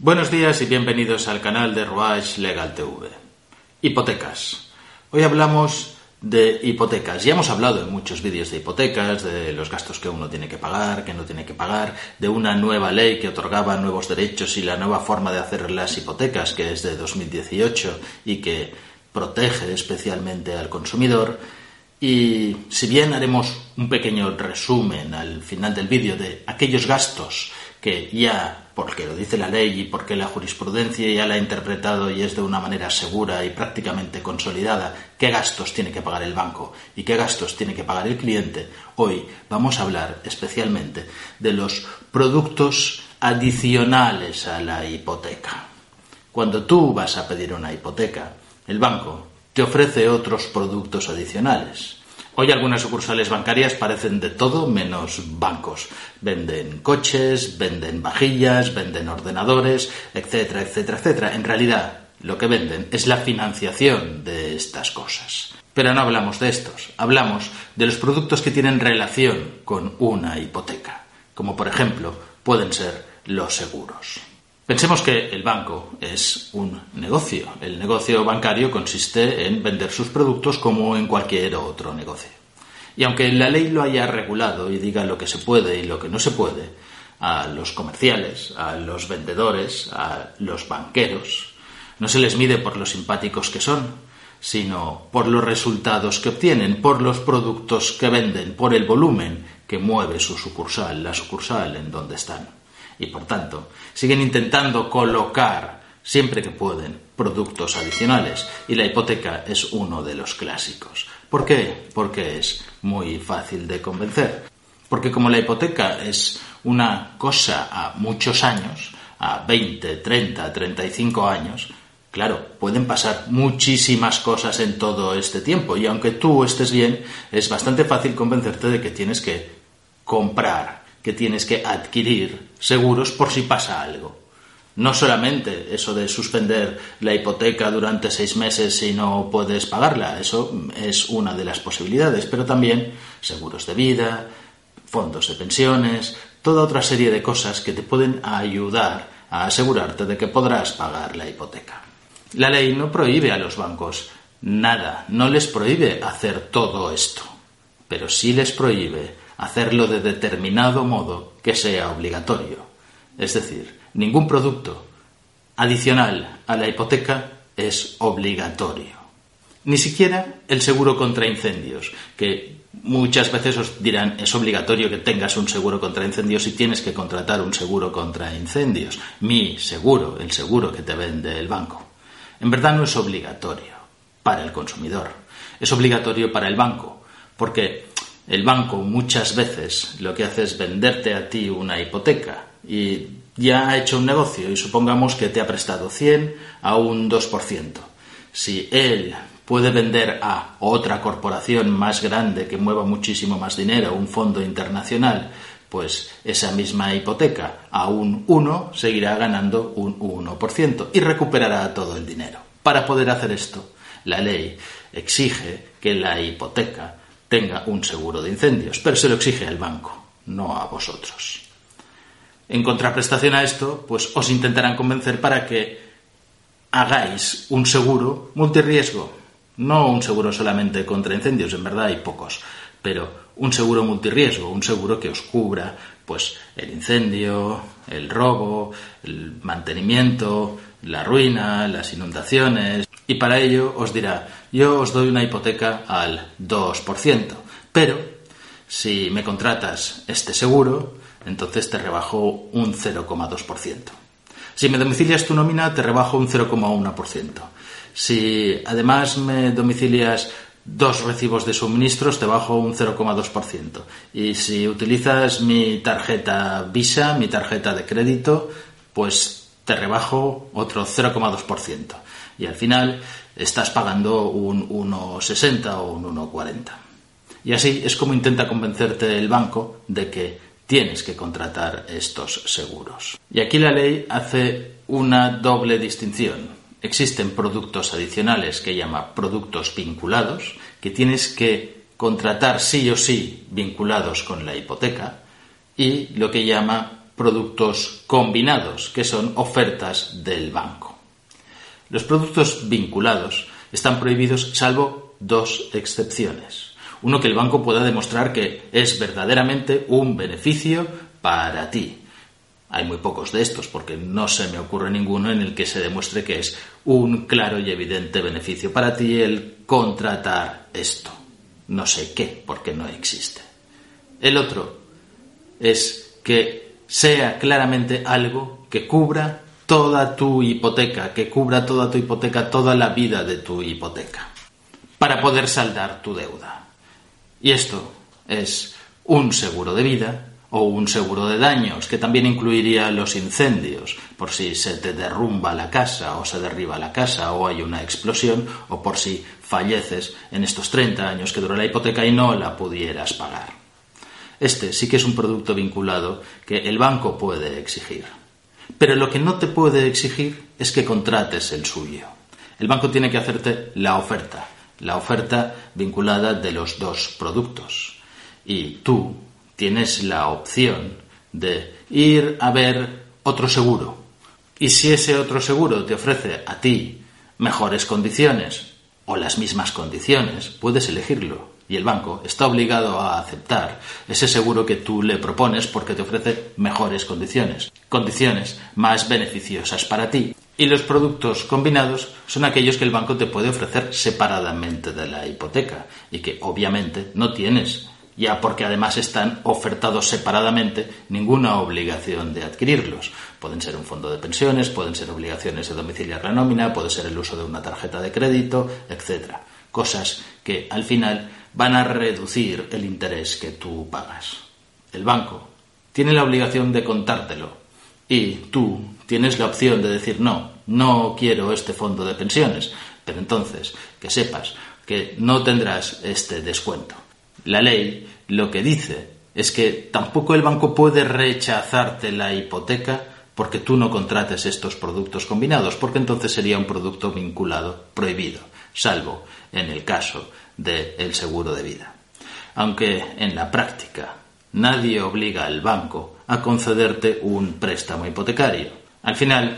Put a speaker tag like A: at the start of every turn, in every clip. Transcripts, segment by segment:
A: Buenos días y bienvenidos al canal de Ruach Legal TV. Hipotecas. Hoy hablamos de hipotecas. Ya hemos hablado en muchos vídeos de hipotecas, de los gastos que uno tiene que pagar, que no tiene que pagar, de una nueva ley que otorgaba nuevos derechos y la nueva forma de hacer las hipotecas, que es de 2018 y que protege especialmente al consumidor. Y si bien haremos un pequeño resumen al final del vídeo de aquellos gastos que ya, porque lo dice la ley y porque la jurisprudencia ya la ha interpretado y es de una manera segura y prácticamente consolidada, qué gastos tiene que pagar el banco y qué gastos tiene que pagar el cliente, hoy vamos a hablar especialmente de los productos adicionales a la hipoteca. Cuando tú vas a pedir una hipoteca, el banco te ofrece otros productos adicionales. Hoy algunas sucursales bancarias parecen de todo menos bancos. Venden coches, venden vajillas, venden ordenadores, etcétera, etcétera, etcétera. En realidad, lo que venden es la financiación de estas cosas. Pero no hablamos de estos, hablamos de los productos que tienen relación con una hipoteca, como por ejemplo pueden ser los seguros. Pensemos que el banco es un negocio. El negocio bancario consiste en vender sus productos como en cualquier otro negocio. Y aunque la ley lo haya regulado y diga lo que se puede y lo que no se puede, a los comerciales, a los vendedores, a los banqueros, no se les mide por lo simpáticos que son, sino por los resultados que obtienen, por los productos que venden, por el volumen que mueve su sucursal, la sucursal en donde están y por tanto siguen intentando colocar siempre que pueden productos adicionales y la hipoteca es uno de los clásicos. ¿Por qué? Porque es muy fácil de convencer. Porque como la hipoteca es una cosa a muchos años, a 20, 30, 35 años, claro, pueden pasar muchísimas cosas en todo este tiempo y aunque tú estés bien, es bastante fácil convencerte de que tienes que comprar que tienes que adquirir seguros por si pasa algo. No solamente eso de suspender la hipoteca durante seis meses si no puedes pagarla, eso es una de las posibilidades, pero también seguros de vida, fondos de pensiones, toda otra serie de cosas que te pueden ayudar a asegurarte de que podrás pagar la hipoteca. La ley no prohíbe a los bancos nada, no les prohíbe hacer todo esto, pero sí les prohíbe hacerlo de determinado modo que sea obligatorio. Es decir, ningún producto adicional a la hipoteca es obligatorio. Ni siquiera el seguro contra incendios, que muchas veces os dirán es obligatorio que tengas un seguro contra incendios y tienes que contratar un seguro contra incendios. Mi seguro, el seguro que te vende el banco. En verdad no es obligatorio para el consumidor, es obligatorio para el banco, porque el banco muchas veces lo que hace es venderte a ti una hipoteca y ya ha hecho un negocio y supongamos que te ha prestado 100 a un 2%. Si él puede vender a otra corporación más grande que mueva muchísimo más dinero, un fondo internacional, pues esa misma hipoteca a un 1 seguirá ganando un 1% y recuperará todo el dinero. Para poder hacer esto, la ley exige que la hipoteca tenga un seguro de incendios, pero se lo exige al banco, no a vosotros. En contraprestación a esto, pues os intentarán convencer para que hagáis un seguro multirriesgo, no un seguro solamente contra incendios, en verdad hay pocos, pero un seguro multirriesgo, un seguro que os cubra pues el incendio, el robo, el mantenimiento, la ruina, las inundaciones, y para ello os dirá, yo os doy una hipoteca al 2%, pero si me contratas este seguro, entonces te rebajo un 0,2%. Si me domicilias tu nómina, te rebajo un 0,1%. Si además me domicilias dos recibos de suministros, te bajo un 0,2%. Y si utilizas mi tarjeta Visa, mi tarjeta de crédito, pues te rebajo otro 0,2% y al final estás pagando un 1,60 o un 1,40. Y así es como intenta convencerte el banco de que tienes que contratar estos seguros. Y aquí la ley hace una doble distinción. Existen productos adicionales que llama productos vinculados, que tienes que contratar sí o sí vinculados con la hipoteca, y lo que llama productos combinados, que son ofertas del banco. Los productos vinculados están prohibidos salvo dos excepciones. Uno, que el banco pueda demostrar que es verdaderamente un beneficio para ti. Hay muy pocos de estos porque no se me ocurre ninguno en el que se demuestre que es un claro y evidente beneficio para ti el contratar esto. No sé qué, porque no existe. El otro es que sea claramente algo que cubra toda tu hipoteca, que cubra toda tu hipoteca, toda la vida de tu hipoteca, para poder saldar tu deuda. Y esto es un seguro de vida o un seguro de daños, que también incluiría los incendios, por si se te derrumba la casa o se derriba la casa o hay una explosión o por si falleces en estos 30 años que dura la hipoteca y no la pudieras pagar. Este sí que es un producto vinculado que el banco puede exigir. Pero lo que no te puede exigir es que contrates el suyo. El banco tiene que hacerte la oferta, la oferta vinculada de los dos productos. Y tú tienes la opción de ir a ver otro seguro. Y si ese otro seguro te ofrece a ti mejores condiciones o las mismas condiciones, puedes elegirlo y el banco está obligado a aceptar ese seguro que tú le propones porque te ofrece mejores condiciones, condiciones más beneficiosas para ti. Y los productos combinados son aquellos que el banco te puede ofrecer separadamente de la hipoteca y que obviamente no tienes, ya porque además están ofertados separadamente, ninguna obligación de adquirirlos. Pueden ser un fondo de pensiones, pueden ser obligaciones de domiciliar la nómina, puede ser el uso de una tarjeta de crédito, etc. Cosas que al final van a reducir el interés que tú pagas. El banco tiene la obligación de contártelo y tú tienes la opción de decir no, no quiero este fondo de pensiones, pero entonces que sepas que no tendrás este descuento. La ley lo que dice es que tampoco el banco puede rechazarte la hipoteca porque tú no contrates estos productos combinados, porque entonces sería un producto vinculado, prohibido, salvo en el caso del seguro de vida. Aunque en la práctica nadie obliga al banco a concederte un préstamo hipotecario. Al final,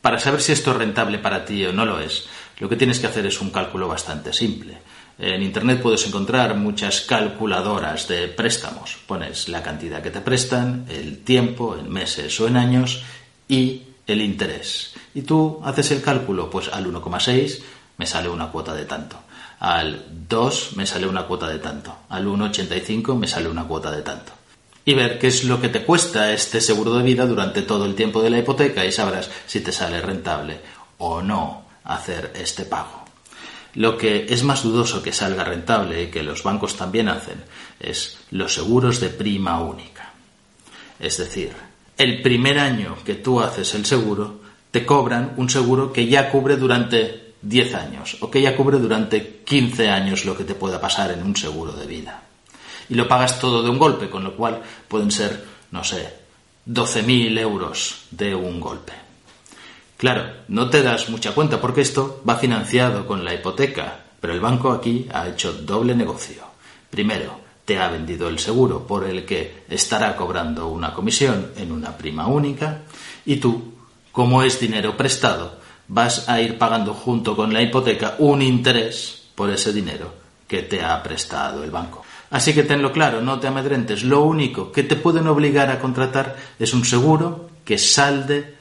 A: para saber si esto es rentable para ti o no lo es, lo que tienes que hacer es un cálculo bastante simple. En Internet puedes encontrar muchas calculadoras de préstamos. Pones la cantidad que te prestan, el tiempo, en meses o en años y el interés. Y tú haces el cálculo, pues al 1,6 me sale una cuota de tanto al 2 me sale una cuota de tanto, al 1,85 me sale una cuota de tanto. Y ver qué es lo que te cuesta este seguro de vida durante todo el tiempo de la hipoteca y sabrás si te sale rentable o no hacer este pago. Lo que es más dudoso que salga rentable y que los bancos también hacen es los seguros de prima única. Es decir, el primer año que tú haces el seguro, te cobran un seguro que ya cubre durante 10 años o que ya cubre durante 15 años lo que te pueda pasar en un seguro de vida. Y lo pagas todo de un golpe, con lo cual pueden ser, no sé, 12.000 euros de un golpe. Claro, no te das mucha cuenta porque esto va financiado con la hipoteca, pero el banco aquí ha hecho doble negocio. Primero, te ha vendido el seguro por el que estará cobrando una comisión en una prima única y tú, como es dinero prestado, vas a ir pagando junto con la hipoteca un interés por ese dinero que te ha prestado el banco. Así que tenlo claro, no te amedrentes. Lo único que te pueden obligar a contratar es un seguro que salde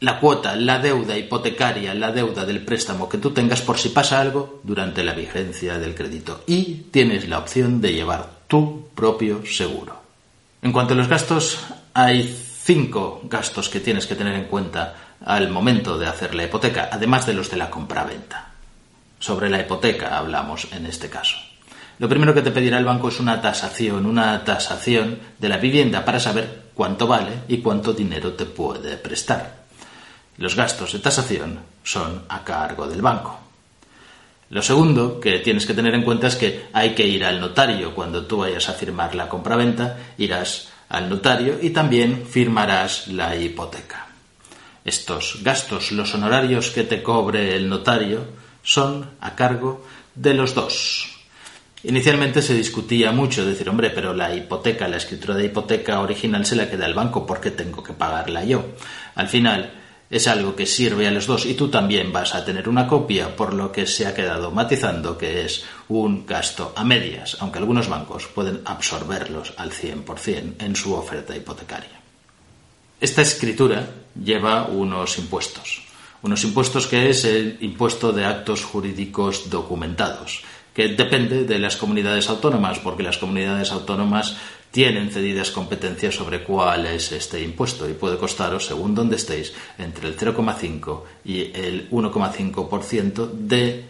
A: la cuota, la deuda hipotecaria, la deuda del préstamo que tú tengas por si pasa algo durante la vigencia del crédito. Y tienes la opción de llevar tu propio seguro. En cuanto a los gastos, hay cinco gastos que tienes que tener en cuenta al momento de hacer la hipoteca, además de los de la compraventa. Sobre la hipoteca hablamos en este caso. Lo primero que te pedirá el banco es una tasación, una tasación de la vivienda para saber cuánto vale y cuánto dinero te puede prestar. Los gastos de tasación son a cargo del banco. Lo segundo que tienes que tener en cuenta es que hay que ir al notario. Cuando tú vayas a firmar la compraventa, irás al notario y también firmarás la hipoteca. Estos gastos, los honorarios que te cobre el notario, son a cargo de los dos. Inicialmente se discutía mucho, decir, hombre, pero la hipoteca, la escritura de hipoteca original se la queda el banco, ¿por qué tengo que pagarla yo? Al final, es algo que sirve a los dos y tú también vas a tener una copia, por lo que se ha quedado matizando que es un gasto a medias, aunque algunos bancos pueden absorberlos al 100% en su oferta hipotecaria. Esta escritura lleva unos impuestos, unos impuestos que es el impuesto de actos jurídicos documentados, que depende de las comunidades autónomas, porque las comunidades autónomas tienen cedidas competencias sobre cuál es este impuesto y puede costaros, según donde estéis, entre el 0,5 y el 1,5% de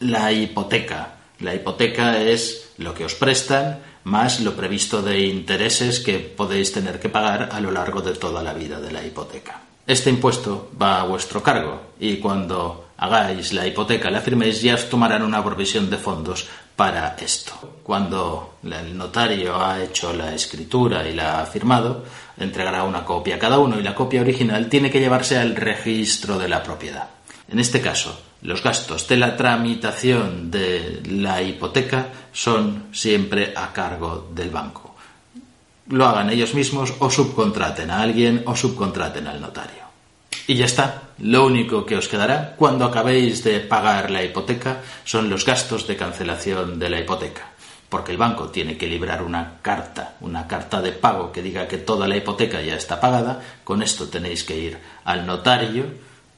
A: la hipoteca. La hipoteca es lo que os prestan más lo previsto de intereses que podéis tener que pagar a lo largo de toda la vida de la hipoteca. Este impuesto va a vuestro cargo y cuando hagáis la hipoteca, la firméis, ya os tomarán una provisión de fondos para esto. Cuando el notario ha hecho la escritura y la ha firmado, entregará una copia a cada uno y la copia original tiene que llevarse al registro de la propiedad. En este caso, los gastos de la tramitación de la hipoteca son siempre a cargo del banco. Lo hagan ellos mismos o subcontraten a alguien o subcontraten al notario. Y ya está. Lo único que os quedará cuando acabéis de pagar la hipoteca son los gastos de cancelación de la hipoteca. Porque el banco tiene que librar una carta, una carta de pago que diga que toda la hipoteca ya está pagada. Con esto tenéis que ir al notario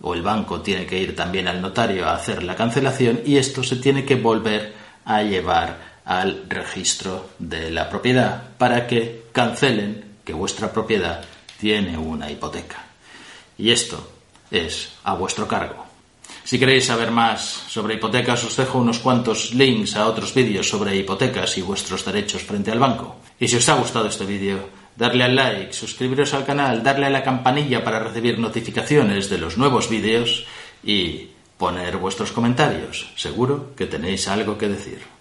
A: o el banco tiene que ir también al notario a hacer la cancelación y esto se tiene que volver a llevar al registro de la propiedad para que cancelen que vuestra propiedad tiene una hipoteca. Y esto es a vuestro cargo. Si queréis saber más sobre hipotecas, os dejo unos cuantos links a otros vídeos sobre hipotecas y vuestros derechos frente al banco. Y si os ha gustado este vídeo, darle al like, suscribiros al canal, darle a la campanilla para recibir notificaciones de los nuevos vídeos y poner vuestros comentarios. Seguro que tenéis algo que decir.